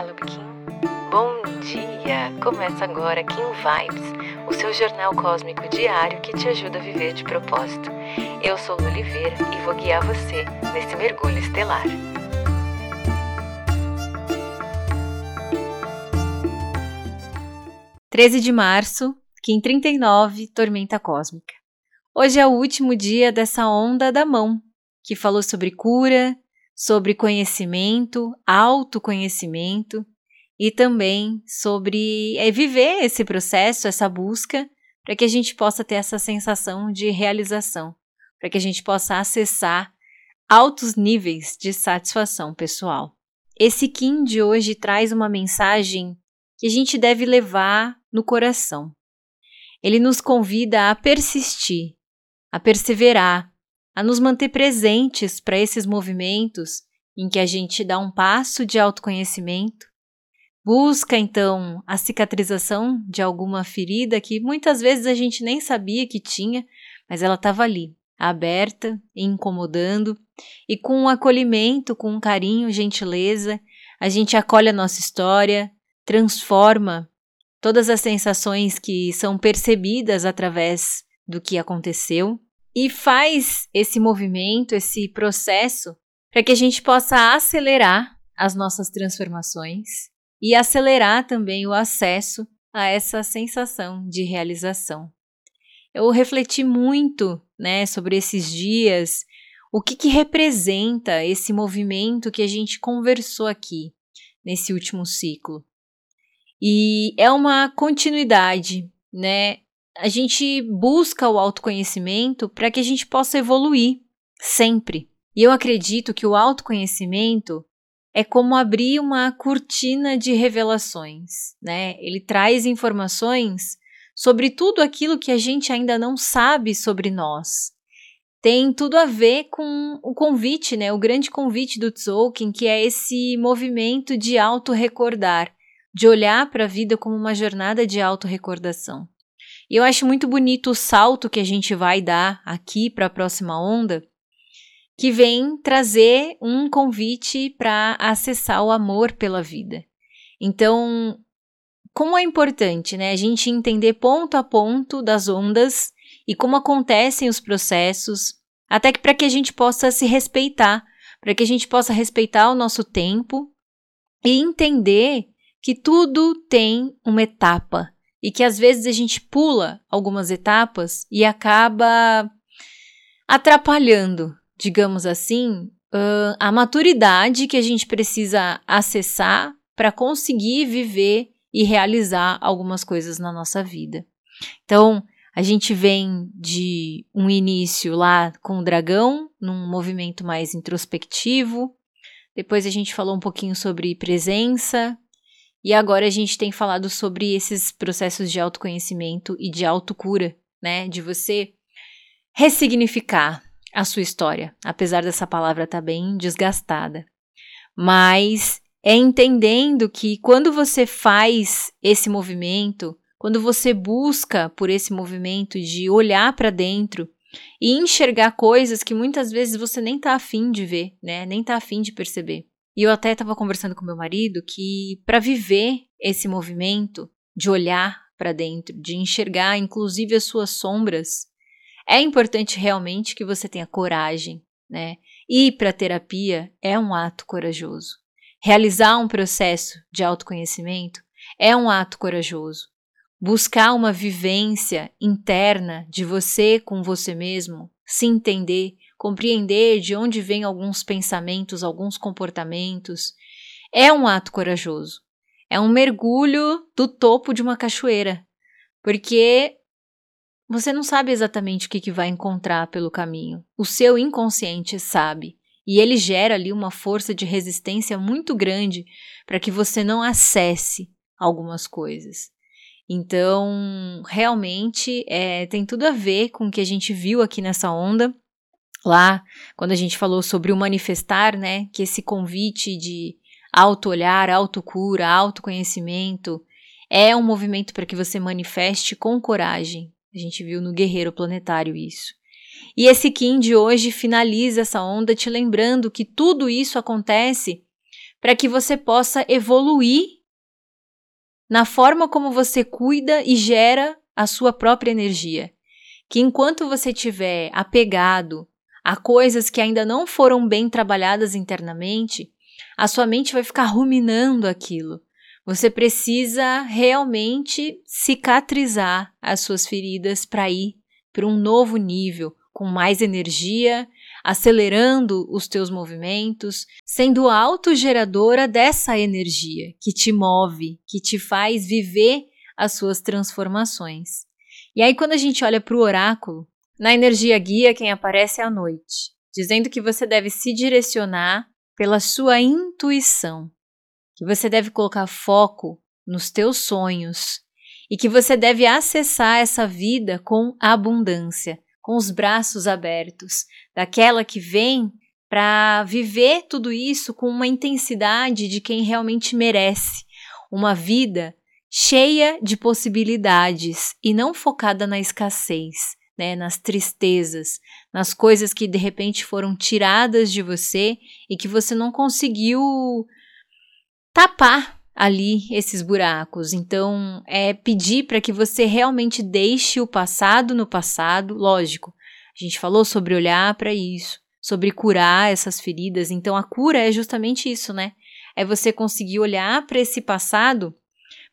Olá, Kim. Bom dia! Começa agora Kim Vibes, o seu jornal cósmico diário que te ajuda a viver de propósito. Eu sou Lu Oliveira e vou guiar você nesse mergulho estelar. Treze de março, Kim 39, Tormenta Cósmica. Hoje é o último dia dessa onda da mão, que falou sobre cura, sobre conhecimento, autoconhecimento e também sobre é, viver esse processo, essa busca, para que a gente possa ter essa sensação de realização, para que a gente possa acessar altos níveis de satisfação pessoal. Esse Kim de hoje traz uma mensagem que a gente deve levar no coração. Ele nos convida a persistir, a perseverar, a nos manter presentes para esses movimentos em que a gente dá um passo de autoconhecimento, busca então a cicatrização de alguma ferida que muitas vezes a gente nem sabia que tinha, mas ela estava ali, aberta, incomodando, e com um acolhimento, com um carinho, gentileza, a gente acolhe a nossa história, transforma todas as sensações que são percebidas através do que aconteceu e faz esse movimento, esse processo, para que a gente possa acelerar as nossas transformações e acelerar também o acesso a essa sensação de realização. Eu refleti muito, né, sobre esses dias, o que, que representa esse movimento que a gente conversou aqui nesse último ciclo. E é uma continuidade, né? A gente busca o autoconhecimento para que a gente possa evoluir sempre. E eu acredito que o autoconhecimento é como abrir uma cortina de revelações, né? Ele traz informações sobre tudo aquilo que a gente ainda não sabe sobre nós. Tem tudo a ver com o convite, né? O grande convite do Tzolk'in, que é esse movimento de auto-recordar, de olhar para a vida como uma jornada de auto-recordação. E eu acho muito bonito o salto que a gente vai dar aqui para a próxima onda, que vem trazer um convite para acessar o amor pela vida. Então, como é importante, né, a gente entender ponto a ponto das ondas e como acontecem os processos, até que para que a gente possa se respeitar, para que a gente possa respeitar o nosso tempo e entender que tudo tem uma etapa, e que às vezes a gente pula algumas etapas e acaba atrapalhando, digamos assim, a maturidade que a gente precisa acessar para conseguir viver e realizar algumas coisas na nossa vida. Então, a gente vem de um início lá com o dragão, num movimento mais introspectivo. Depois a gente falou um pouquinho sobre presença, e agora a gente tem falado sobre esses processos de autoconhecimento e de autocura, né? De você ressignificar a sua história, apesar dessa palavra estar tá bem desgastada. Mas é entendendo que quando você faz esse movimento, quando você busca por esse movimento de olhar para dentro e enxergar coisas que muitas vezes você nem está afim de ver, né? Nem está afim de perceber. E eu até estava conversando com meu marido que para viver esse movimento de olhar para dentro, de enxergar inclusive as suas sombras, é importante realmente que você tenha coragem, né? Ir para terapia é um ato corajoso. Realizar um processo de autoconhecimento é um ato corajoso. Buscar uma vivência interna de você com você mesmo, se entender, compreender de onde vêm alguns pensamentos, alguns comportamentos, é um ato corajoso. É um mergulho do topo de uma cachoeira, porque você não sabe exatamente o que, que vai encontrar pelo caminho. O seu inconsciente sabe. E ele gera ali uma força de resistência muito grande para que você não acesse algumas coisas. Então, realmente, é, tem tudo a ver com o que a gente viu aqui nessa onda lá, quando a gente falou sobre o manifestar, né, que esse convite de auto-olhar, autocura, autoconhecimento, é um movimento para que você manifeste com coragem. A gente viu no Guerreiro Planetário isso. E esse Kim de hoje finaliza essa onda te lembrando que tudo isso acontece para que você possa evoluir na forma como você cuida e gera a sua própria energia. Que enquanto você estiver apegado a coisas que ainda não foram bem trabalhadas internamente, a sua mente vai ficar ruminando aquilo. Você precisa realmente cicatrizar as suas feridas para ir para um novo nível, com mais energia, acelerando os teus movimentos, sendo autogeradora dessa energia que te move, que te faz viver as suas transformações. E aí, quando a gente olha para o oráculo, na energia guia, quem aparece é a noite, dizendo que você deve se direcionar pela sua intuição, que você deve colocar foco nos teus sonhos e que você deve acessar essa vida com abundância, com os braços abertos, daquela que vem para viver tudo isso com uma intensidade de quem realmente merece, uma vida cheia de possibilidades e não focada na escassez, né, nas tristezas, nas coisas que de repente foram tiradas de você e que você não conseguiu tapar ali esses buracos. Então, é pedir para que você realmente deixe o passado no passado, lógico. A gente falou sobre olhar para isso, sobre curar essas feridas. Então, a cura é justamente isso, né? É você conseguir olhar para esse passado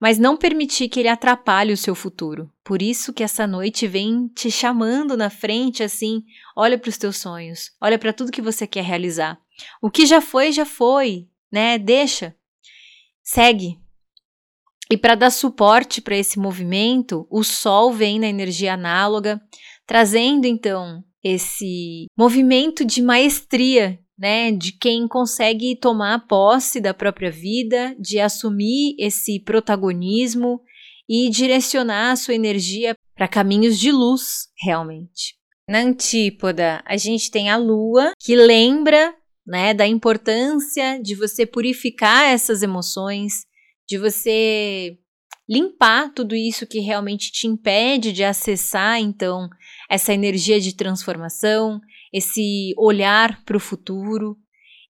mas não permitir que ele atrapalhe o seu futuro. Por isso que essa noite vem te chamando na frente assim, olha para os teus sonhos, olha para tudo que você quer realizar. O que já foi, já foi, né? Deixa. Segue. E para dar suporte para esse movimento, o sol vem na energia análoga, trazendo então esse movimento de maestria né, de quem consegue tomar posse da própria vida, de assumir esse protagonismo e direcionar a sua energia para caminhos de luz, realmente. Na antípoda, a gente tem a lua, que lembra né, da importância de você purificar essas emoções, de você limpar tudo isso que realmente te impede de acessar, então, essa energia de transformação, esse olhar para o futuro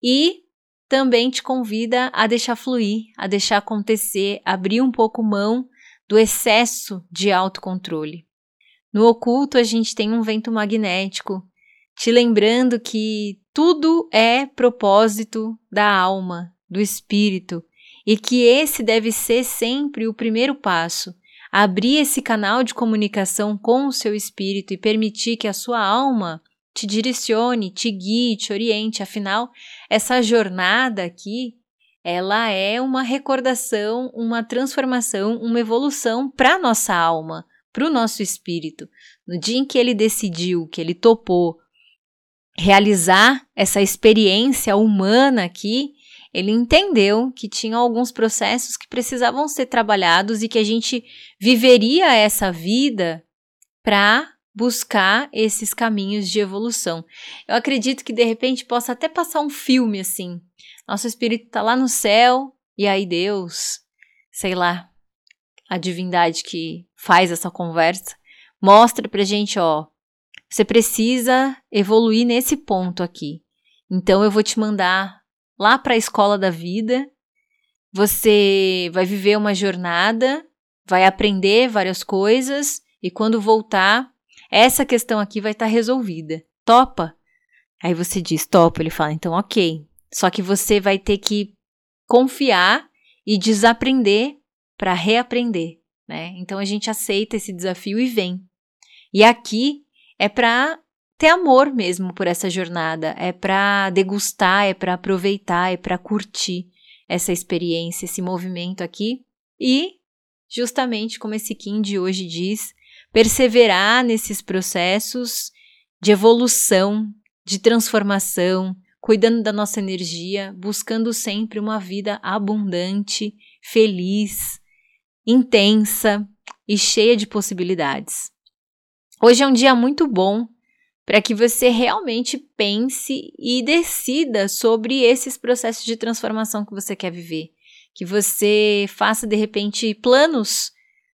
e também te convida a deixar fluir, a deixar acontecer, abrir um pouco mão do excesso de autocontrole. No oculto, a gente tem um vento magnético, te lembrando que tudo é propósito da alma, do espírito, e que esse deve ser sempre o primeiro passo. Abrir esse canal de comunicação com o seu espírito e permitir que a sua alma te direcione, te guie, te oriente. Afinal, essa jornada aqui, ela é uma recordação, uma transformação, uma evolução para nossa alma, para o nosso espírito. No dia em que ele decidiu, que ele topou realizar essa experiência humana aqui, ele entendeu que tinha alguns processos que precisavam ser trabalhados e que a gente viveria essa vida para buscar esses caminhos de evolução. Eu acredito que de repente possa até passar um filme assim. Nosso espírito está lá no céu e aí Deus, sei lá, a divindade que faz essa conversa, mostra pra gente, ó, você precisa evoluir nesse ponto aqui. Então eu vou te mandar lá para a escola da vida. Você vai viver uma jornada, vai aprender várias coisas e quando voltar, essa questão aqui vai estar tá resolvida. Topa? Aí você diz, topa. Ele fala, então ok. Só que você vai ter que confiar e desaprender para reaprender, né? Então a gente aceita esse desafio e vem. E aqui é para ter amor mesmo por essa jornada, é para degustar, é para aproveitar, é para curtir essa experiência, esse movimento aqui e justamente como esse Kim de hoje diz, perseverar nesses processos de evolução, de transformação, cuidando da nossa energia, buscando sempre uma vida abundante, feliz, intensa e cheia de possibilidades. Hoje é um dia muito bom para que você realmente pense e decida sobre esses processos de transformação que você quer viver. Que você faça de repente planos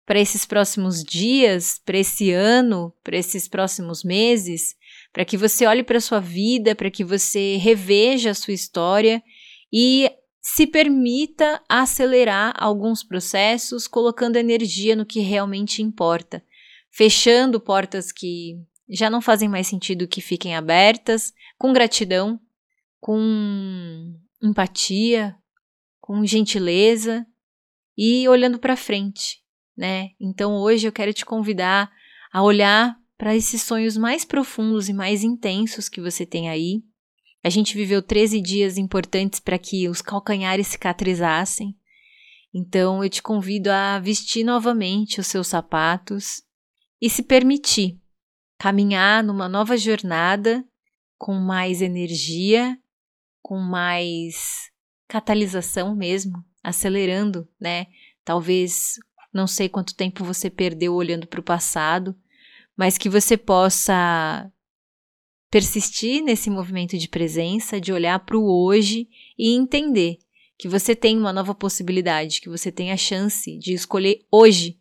para esses próximos dias, para esse ano, para esses próximos meses, para que você olhe para a sua vida, para que você reveja a sua história e se permita acelerar alguns processos, colocando energia no que realmente importa, fechando portas que já não fazem mais sentido que fiquem abertas, com gratidão, com empatia, com gentileza e olhando para frente, né? Então hoje eu quero te convidar a olhar para esses sonhos mais profundos e mais intensos que você tem aí. A gente viveu 13 dias importantes para que os calcanhares cicatrizassem. Então eu te convido a vestir novamente os seus sapatos e se permitir caminhar numa nova jornada com mais energia, com mais catalisação mesmo, acelerando, né? Talvez não sei quanto tempo você perdeu olhando para o passado, mas que você possa persistir nesse movimento de presença, de olhar para o hoje e entender que você tem uma nova possibilidade, que você tem a chance de escolher hoje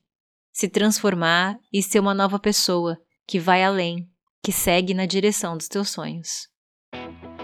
se transformar e ser uma nova pessoa que vai além, que segue na direção dos teus sonhos.